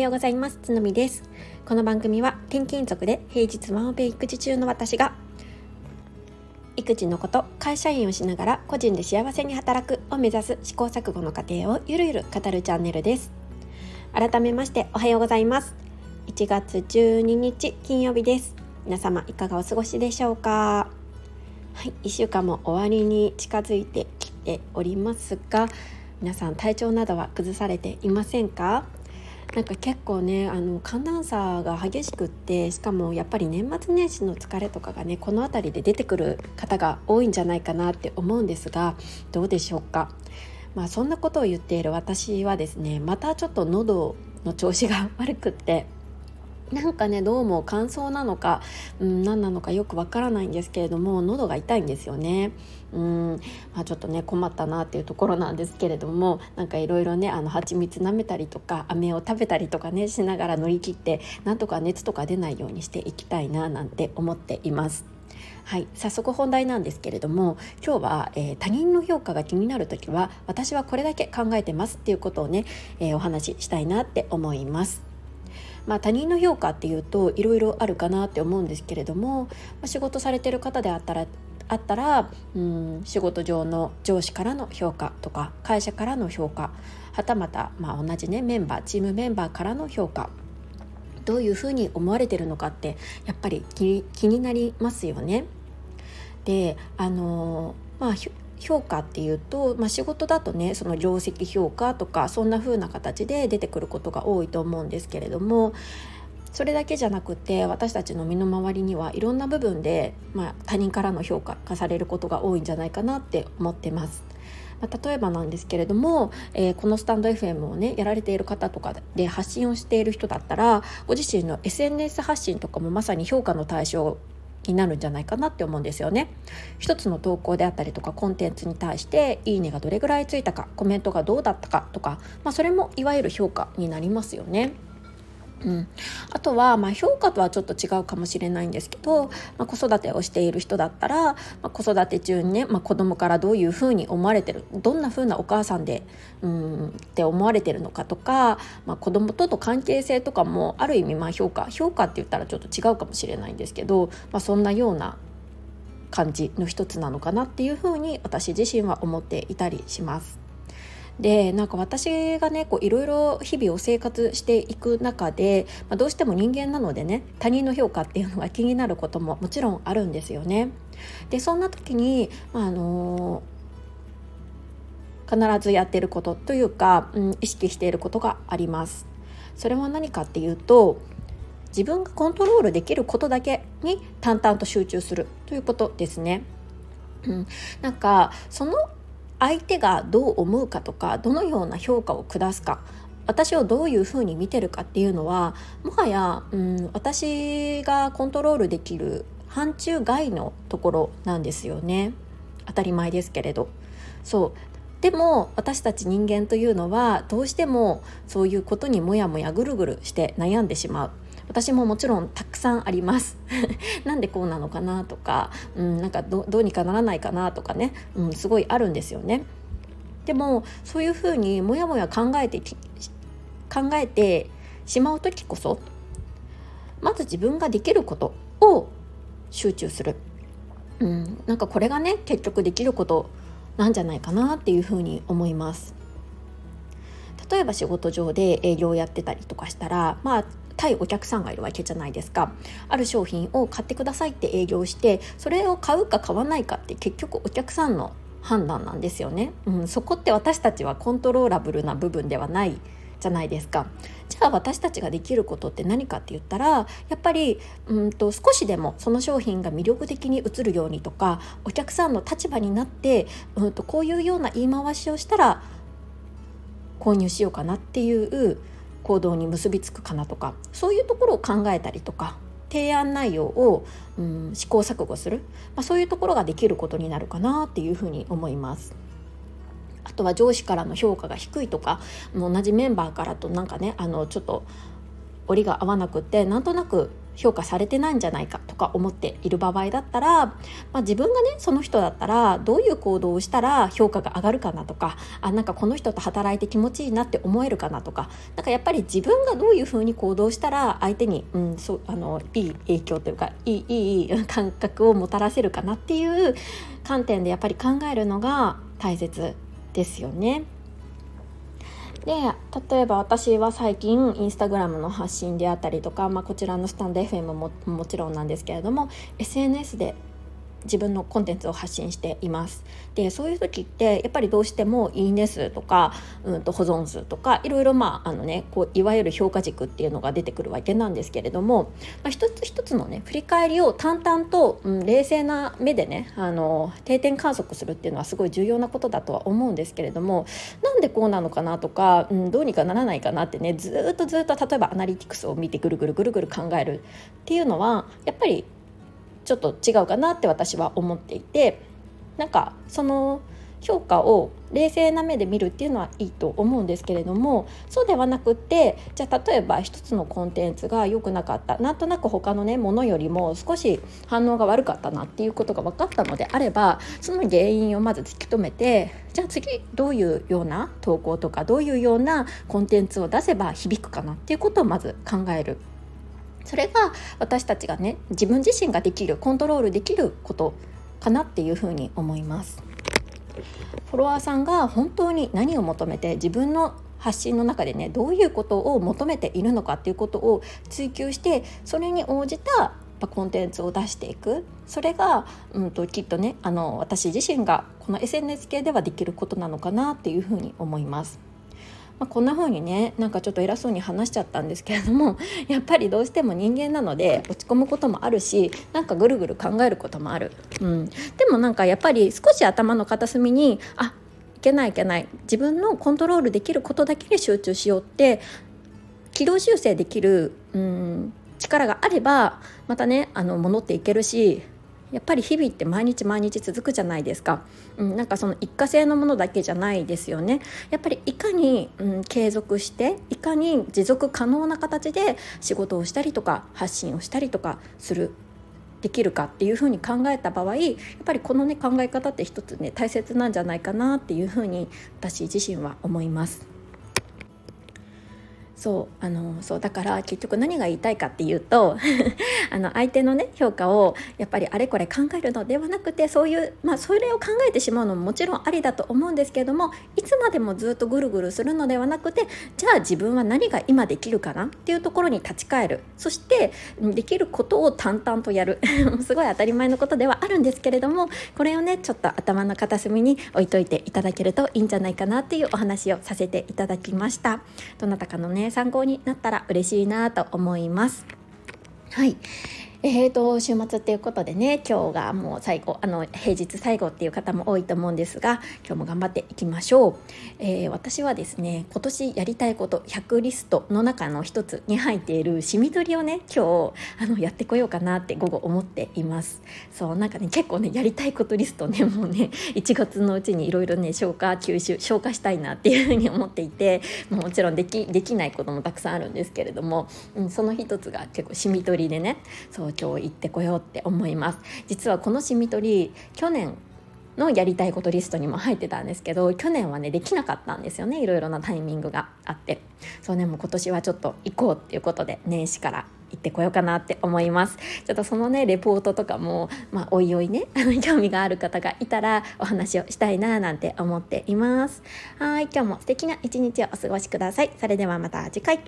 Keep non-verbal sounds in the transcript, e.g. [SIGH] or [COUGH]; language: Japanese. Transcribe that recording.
ようございます。つのみです。この番組は転勤族で平日ワンオペ育児中の私が育児のこと会社員をしながら個人で幸せに働くを目指す試行錯誤の過程をゆるゆる語るチャンネルです。改めましておはようございます。1月12日金曜日です。皆様いかがお過ごしでしょうか？はい、1週間も終わりに近づいてきておりますが皆さん体調などは崩されていませんか？なんか結構ねあの寒暖差が激しくってしかもやっぱり年末年始の疲れとかがねこの辺りで出てくる方が多いんじゃないかなって思うんですがどうでしょうか？まあそんなことを言っている私はですねまたちょっと喉の調子が悪くってなんかねどうも乾燥なのか、うん、何なのかよくわからないんですけれども喉が痛いんですよね。うんまあ、ちょっとね困ったなっていうところなんですけれどもなんかいろいろねあの蜂蜜舐めたりとか飴を食べたりとかねしながら乗り切ってなんとか熱とか出ないようにしていきたいななんて思っています。はい、早速本題なんですけれども今日は、えー、他人の評価が気になる時は私はこれだけ考えてますっていうことをね、えー、お話ししたいなって思います。まあ、他人の評価っていうといろいろあるかなって思うんですけれども、まあ、仕事されてる方であったらあったらうん仕事上の上司からの評価とか会社からの評価はたまた、まあ、同じねメンバーチームメンバーからの評価どういうふうに思われてるのかってやっぱり気になりますよね。であのまあ評価っていうと、まあ、仕事だとねその業績評価とかそんな風な形で出てくることが多いと思うんですけれどもそれだけじゃなくて私たちの身の回りにはいろんな部分で、まあ、他人からの評価がされることが多いんじゃないかなって思ってます。ま、例えばなんですけれども、えー、このスタンド FM をねやられている方とかで発信をしている人だったらご自身の SNS 発信とかもまさに評価の対象になるんじゃないかなって思うんですよね。一つの投稿であったりとかコンテンツに対して「いいね」がどれぐらいついたかコメントがどうだったかとか、まあ、それもいわゆる評価になりますよね。うん、あとは、まあ、評価とはちょっと違うかもしれないんですけど、まあ、子育てをしている人だったら、まあ、子育て中にね、まあ、子供からどういうふうに思われてるどんなふうなお母さんでうんって思われてるのかとか、まあ、子供との関係性とかもある意味まあ評価評価って言ったらちょっと違うかもしれないんですけど、まあ、そんなような感じの一つなのかなっていうふうに私自身は思っていたりします。でなんか私がねいろいろ日々を生活していく中で、まあ、どうしても人間なのでね他人の評価っていうのが気になることももちろんあるんですよね。でそんな時に、まあ、あの必ずやってることというか、うん、意識していることがあります。それは何かっていうと自分がコントロールできることだけに淡々と集中するということですね。うん、なんかその相手がどう思うかとかどのような評価を下すか私をどういうふうに見てるかっていうのはもはや、うん、私がコントロールできる範疇外のところなんですよね。当たり前ですけれど。そう。でも私たち人間というのはどうしてもそういうことにもやもやぐるぐるして悩んでしまう。私ももちろんたくさんあります [LAUGHS] なんでこうなのかなとか、うん、なんかどうにかならないかなとかね、うん、すごいあるんですよね。でもそういうふうにもやもや考えて考えてしまう時こそまず自分ができることを集中する、うん、なんかこれがね結局できることなんじゃないかなっていうふうに思います。例えば仕事上で営業やってたりとかしたらまあ対お客さんがいるわけじゃないですか。ある商品を買ってくださいって営業してそれを買うか買わないかって結局お客さんの判断なんですよね、うん、そこって私たちはコントローラブルな部分ではないじゃないですか。じゃあ私たちができることって何かって言ったらやっぱりうんと少しでもその商品が魅力的に映るようにとかお客さんの立場になってうんとこういうような言い回しをしたら購入しようかなっていう行動に結びつくかなとかそういうところを考えたりとか提案内容を、うん、試行錯誤する、まあ、そういうところができることになるかなっていうふうに思います。あとは上司からの評価が低いとか同じメンバーからとなんかねあのちょっと折りが合わなくてなんとなく評価されてないんじゃないかとか思っている場合だったら、まあ、自分がねその人だったらどういう行動をしたら評価が上がるかなとかあなんかこの人と働いて気持ちいいなって思えるかなとかなんかやっぱり自分がどういうふうに行動したら相手に、うん、そうあのいい影響というかいいいい感覚をもたらせるかなっていう観点でやっぱり考えるのが大切ですよね。で例えば私は最近インスタグラムの発信であったりとか、まあ、こちらのスタンド FM ももちろんなんですけれども SNS で自分のコンテンツを発信しています。でそういう時ってやっぱりどうしても「いいね数」とか、うんと保存数とかいろいろまああのねこういわゆる評価軸っていうのが出てくるわけなんですけれども、まあ、一つ一つのね振り返りを淡々と、うん、冷静な目でねあの定点観測するっていうのはすごい重要なことだとは思うんですけれどもなんでこうなのかなとか、うん、どうにかならないかなってねずっとずっと例えばアナリティクスを見てぐるぐるぐるぐる考えるっていうのはやっぱりちょっと違うかなって私は思っていてなんかその評価を冷静な目で見るっていうのはいいと思うんですけれどもそうではなくってじゃあ例えば一つのコンテンツが良くなかったなんとなく他のねものよりも少し反応が悪かったなっていうことが分かったのであればその原因をまず突き止めてじゃあ次どういうような投稿とかどういうようなコンテンツを出せば響くかなっていうことをまず考えるそれが私たちがね自分自身ができるコントロールできることかなっていうふうに思いますフォロワーさんが本当に何を求めて自分の発信の中でねどういうことを求めているのかっていうことを追求してそれに応じたコンテンツを出していくそれが、うんと、ときっとねあの私自身がこの SNS 系ではできることなのかなっていうふうに思います。まあ、こんな風にねなんかちょっと偉そうに話しちゃったんですけれども [LAUGHS] やっぱりどうしても人間なので落ち込むこともあるしなんかぐるぐる考えることもある、うん、でもなんかやっぱり少し頭の片隅にあいけないいけない。自分のコントロールできることだけに集中しようって軌道修正できる、うん、力があればまたねあの戻っていけるしやっぱり日々って毎日毎日続くじゃないですか、うん、なんかその一過性のものだけじゃないですよねやっぱりいかに、うん、継続していかに持続可能な形で仕事をしたりとか発信をしたりとかするできるかっていうふうに考えた場合やっぱりこのね考え方って一つね大切なんじゃないかなっていうふうに私自身は思います。そうあのそうだから結局何が言いたいかっていうと [LAUGHS] あの相手のね評価をやっぱりあれこれ考えるのではなくてそういうまあそれを考えてしまうのももちろんありだと思うんですけれどもいつまでもずっとぐるぐるするのではなくてじゃあ自分は何が今できるかなっていうところに立ち返るそしてできることを淡々とやる [LAUGHS] すごい当たり前のことではあるんですけれどもこれをねちょっと頭の片隅に置いといていただけるといいんじゃないかなっていうお話をさせていただきました。どなたかのね参考になったら嬉しいなと思います。はい。えーと、週末っていうことでね今日がもう最後あの平日最後っていう方も多いと思うんですが今日も頑張っていきましょう、えー、私はですね今年やりたいこと100リストの中の一つに入っているしみ取りをね今日あのやってこようかなって午後思っています。そうなんかね結構ねやりたいことリストねもうね1月のうちにいろいろね消化吸収消化したいなっていうふうに思っていてもちろんできできないこともたくさんあるんですけれども、うん、その一つが結構しみ取りでねそう今日行ってこようって思います。実はこのしみ取り去年のやりたいことリストにも入ってたんですけど去年はねできなかったんですよね。いろいろなタイミングがあって。そうねもう今年はちょっと行こうっていうことで年始から行ってこようかなって思います。ちょっとそのねレポートとかもまあおいおいね [LAUGHS] 興味がある方がいたらお話をしたいななんて思っています。はい今日も素敵な一日をお過ごしください。それではまた次回。